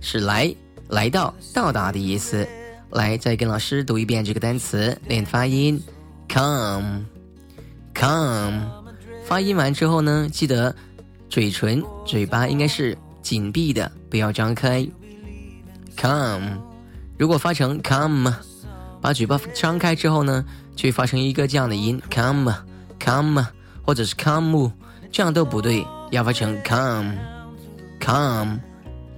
是来、来到、到达的意思。来，再跟老师读一遍这个单词，练发音。come，come，发音完之后呢，记得嘴唇、嘴巴应该是紧闭的，不要张开。come。如果发成 come，把嘴巴张开之后呢，就会发成一个这样的音 come come，或者是 come，这样都不对，要发成 come come，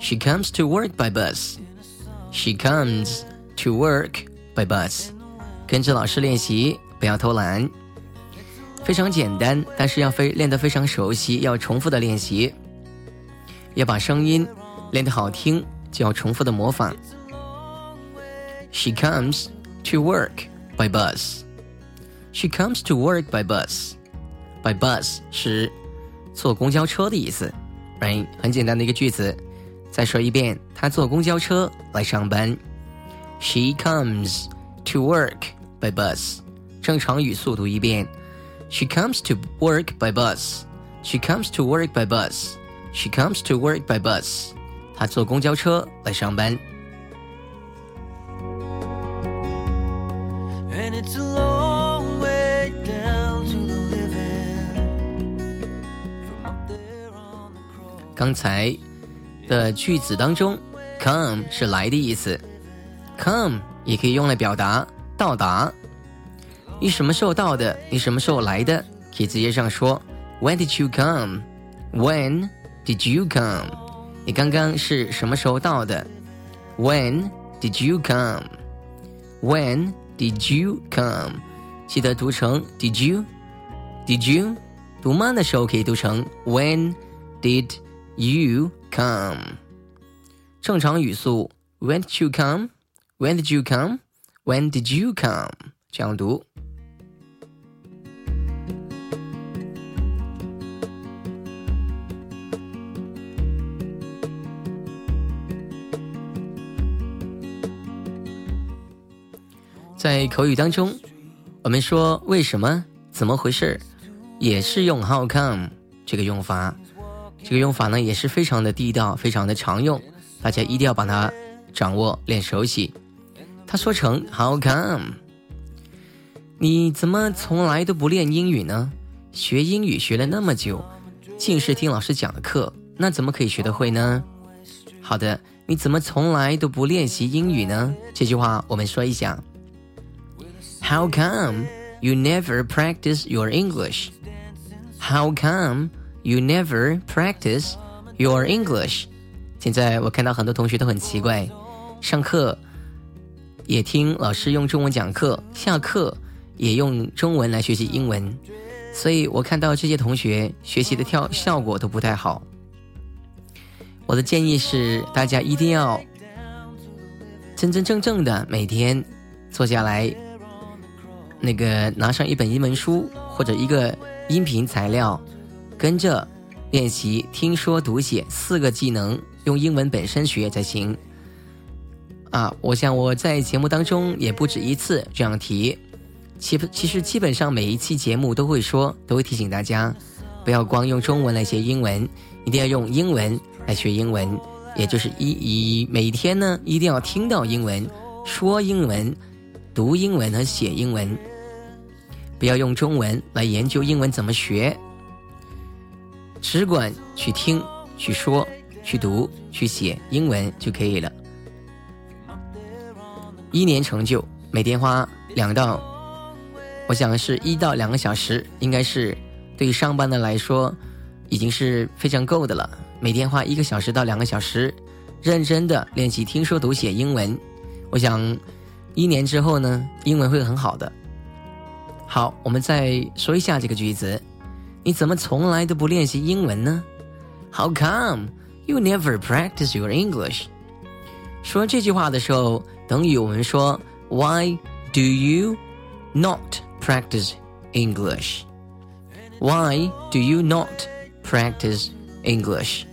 She comes to work by bus. She comes to work by bus. 跟着老师练习，不要偷懒。非常简单，但是要非练得非常熟悉，要重复的练习。要把声音练得好听，就要重复的模仿。She comes to work by bus. She comes to work by bus. By bus 是坐公交车的意思，right？很简单的一个句子。 再说一遍，她坐公交车来上班。She comes to work by bus. 正常语速读一遍。She comes to work by bus. She comes to work by bus. She comes to work by bus. 她坐公交车来上班。And it's a long 刚才 的句子当中，come 是来的意思，come 也可以用来表达到达。你什么时候到的？你什么时候来的？可以直接这样说：When did you come? When did you come? 你刚刚是什么时候到的？When did you come? When did you come? 记得读成 Did you? Did you? 读慢的时候可以读成 When did you come. 正常语速 When did you come? When did you come? When did you come? 这样读。在口语当中，我们说为什么、怎么回事，也是用 how come 这个用法。这个用法呢也是非常的地道，非常的常用，大家一定要把它掌握练熟悉。他说成 How come？你怎么从来都不练英语呢？学英语学了那么久，尽是听老师讲的课，那怎么可以学得会呢？好的，你怎么从来都不练习英语呢？这句话我们说一下：How come you never practice your English？How come?” You never practice your English。现在我看到很多同学都很奇怪，上课也听老师用中文讲课，下课也用中文来学习英文，所以我看到这些同学学习的跳效果都不太好。我的建议是，大家一定要真真正正的每天坐下来，那个拿上一本英文书或者一个音频材料。跟着练习听说读写四个技能，用英文本身学才行。啊，我想我在节目当中也不止一次这样提。其其实基本上每一期节目都会说，都会提醒大家，不要光用中文来学英文，一定要用英文来学英文。也就是一以每天呢，一定要听到英文，说英文，读英文和写英文，不要用中文来研究英文怎么学。只管去听、去说，去读、去写英文就可以了。一年成就，每天花两到，我想是一到两个小时，应该是对于上班的来说，已经是非常够的了。每天花一个小时到两个小时，认真的练习听说读写英文，我想一年之后呢，英文会很好的。好，我们再说一下这个句子，你怎么从来都不练习英文呢？How come you never practice your English？说这句话的时候。等于我们说 Why do you not practice English? Why do you not practice English?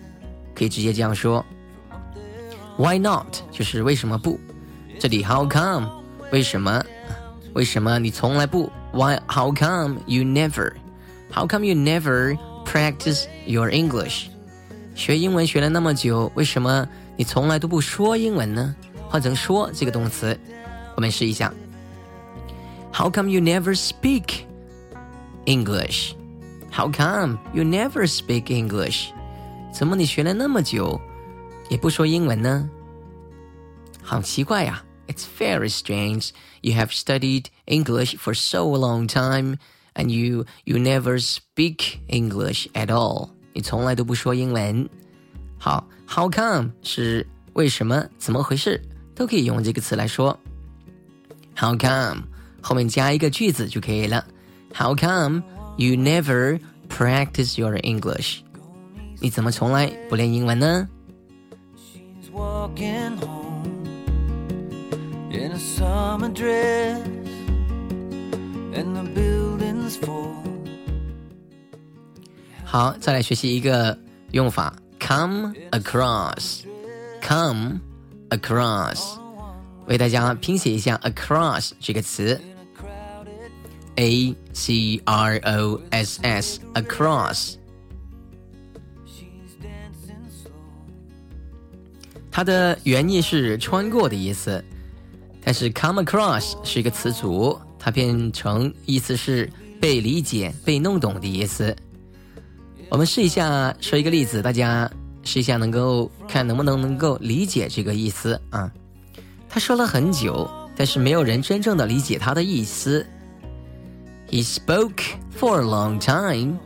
可以直接这样说。Why not 就是为什么不？这里 How come 为什么？为什么你从来不？Why How come you never? How come you never practice your English? 学英文学了那么久，为什么你从来都不说英文呢？换成说这个动词，我们试一下。How come you never speak English? How come you never speak English? 怎么你学了那么久也不说英文呢？好奇怪呀！It's very strange. You have studied English for so long time, and you you never speak English at all. 你从来都不说英文。好，How come 是为什么？怎么回事？都可以用这个词来说。How come 后面加一个句子就可以了。How come you never practice your English？你怎么从来不练英文呢？In a summer dress and the building's full。 好，再来学习一个用法，come across，come。across，为大家拼写一下 across 这个词，a c r o s s across。它的原意是穿过的意思，但是 come across 是一个词组，它变成意思是被理解、被弄懂的意思。我们试一下说一个例子，大家。试一下，能够看能不能能够理解这个意思啊？他说了很久，但是没有人真正的理解他的意思。He spoke for a long time,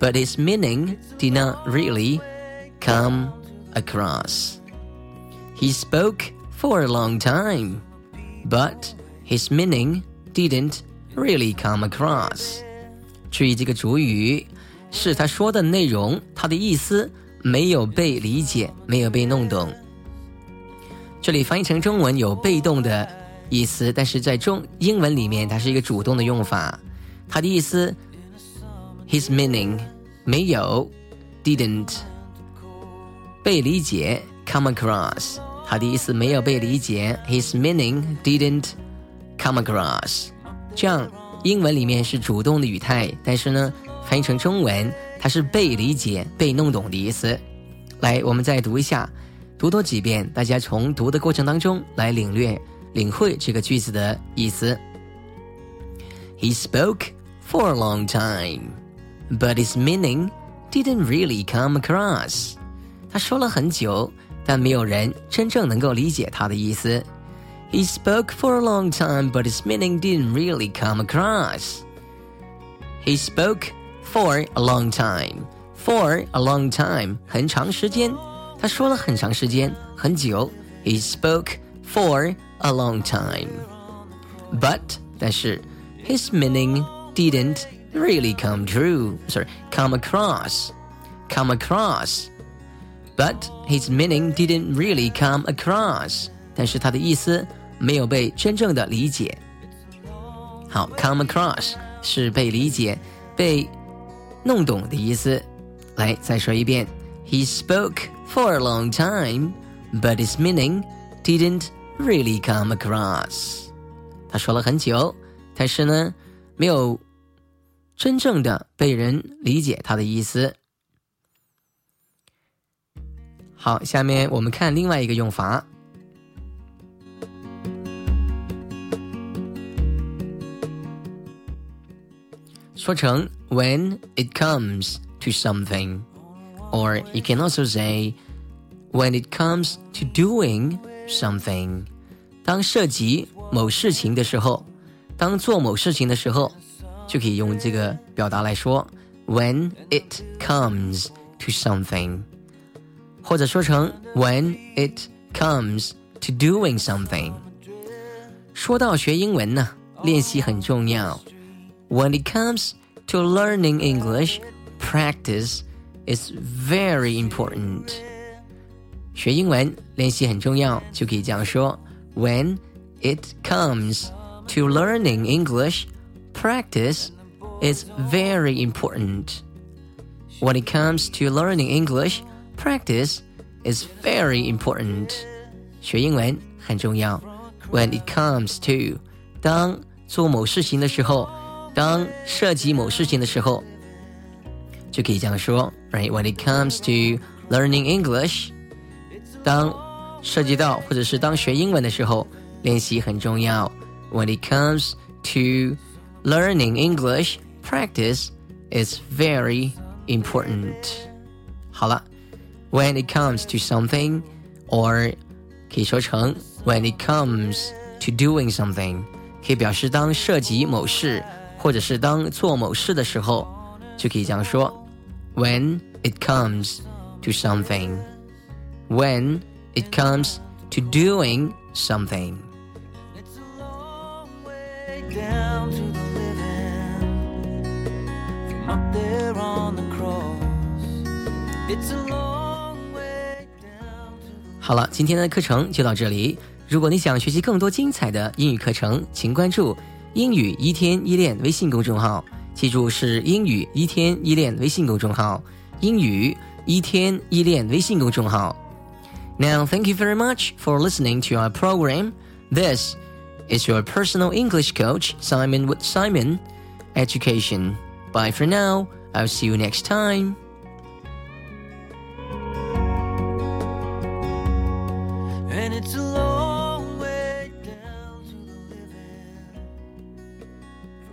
but his meaning did not really come across. He spoke for a long time, but his meaning didn't really come across. 注意这个主语是他说的内容，他的意思。没有被理解，没有被弄懂。这里翻译成中文有被动的意思，但是在中英文里面它是一个主动的用法。它的意思，his meaning 没有，didn't 被理解，come across 它的意思没有被理解，his meaning didn't come across。这样英文里面是主动的语态，但是呢，翻译成中文。它是被理解、被弄懂的意思。来，我们再读一下，读多几遍，大家从读的过程当中来领略、领会这个句子的意思。He spoke for a long time, but his meaning didn't really come across. 他说了很久，但没有人真正能够理解他的意思。He spoke for a long time, but his meaning didn't really come across. He spoke For a long time, for a long time，很长时间。他说了很长时间，很久。He spoke for a long time, but 但是 his meaning didn't really come true. Sorry, come across, come across. But his meaning didn't really come across. 但是他的意思 没有被真正的理解。好，come across 是被理解，被弄懂的意思。来，再说一遍。He spoke for a long time, but his meaning didn't really come across. 他说了很久，但是呢，没有真正的被人理解他的意思。好，下面我们看另外一个用法。说成 when it comes to something, or you can also say when it comes to doing something，当涉及某事情的时候，当做某事情的时候，就可以用这个表达来说。When it comes to something，或者说成 When it comes to doing something。说到学英文呢，练习很重要。 When it comes to learning English, practice is very important. 学英文练习很重要，就可以这样说：When it comes to learning English, practice is very important. When it comes to learning English, practice is very important. 学英文很重要。When it comes to，当做某事情的时候， 当涉及某事情的时候，就可以这样说，right？When it comes to learning English，当涉及到或者是当学英文的时候，练习很重要。When it comes to learning English, practice is very important. 好了，when it comes to something, or 可以说成 when it comes to doing something，可以表示当涉及某事， 或者是当做某事的时候，就可以这样说：when it comes to something。when it comes to doing something. down to the living from up there on the cross. It's a long way down. 好了，今天的课程就到这里。如果你想学习更多精彩的英语课程，请关注“ 英语一天一练”微信公众号。记住，是“英语一天一练”微信公众号。英语一天一练微信公众号。Now, thank you very much for listening to our program. This is your personal English coach, Simon with Simon Education. Bye for now. I'll see you next time.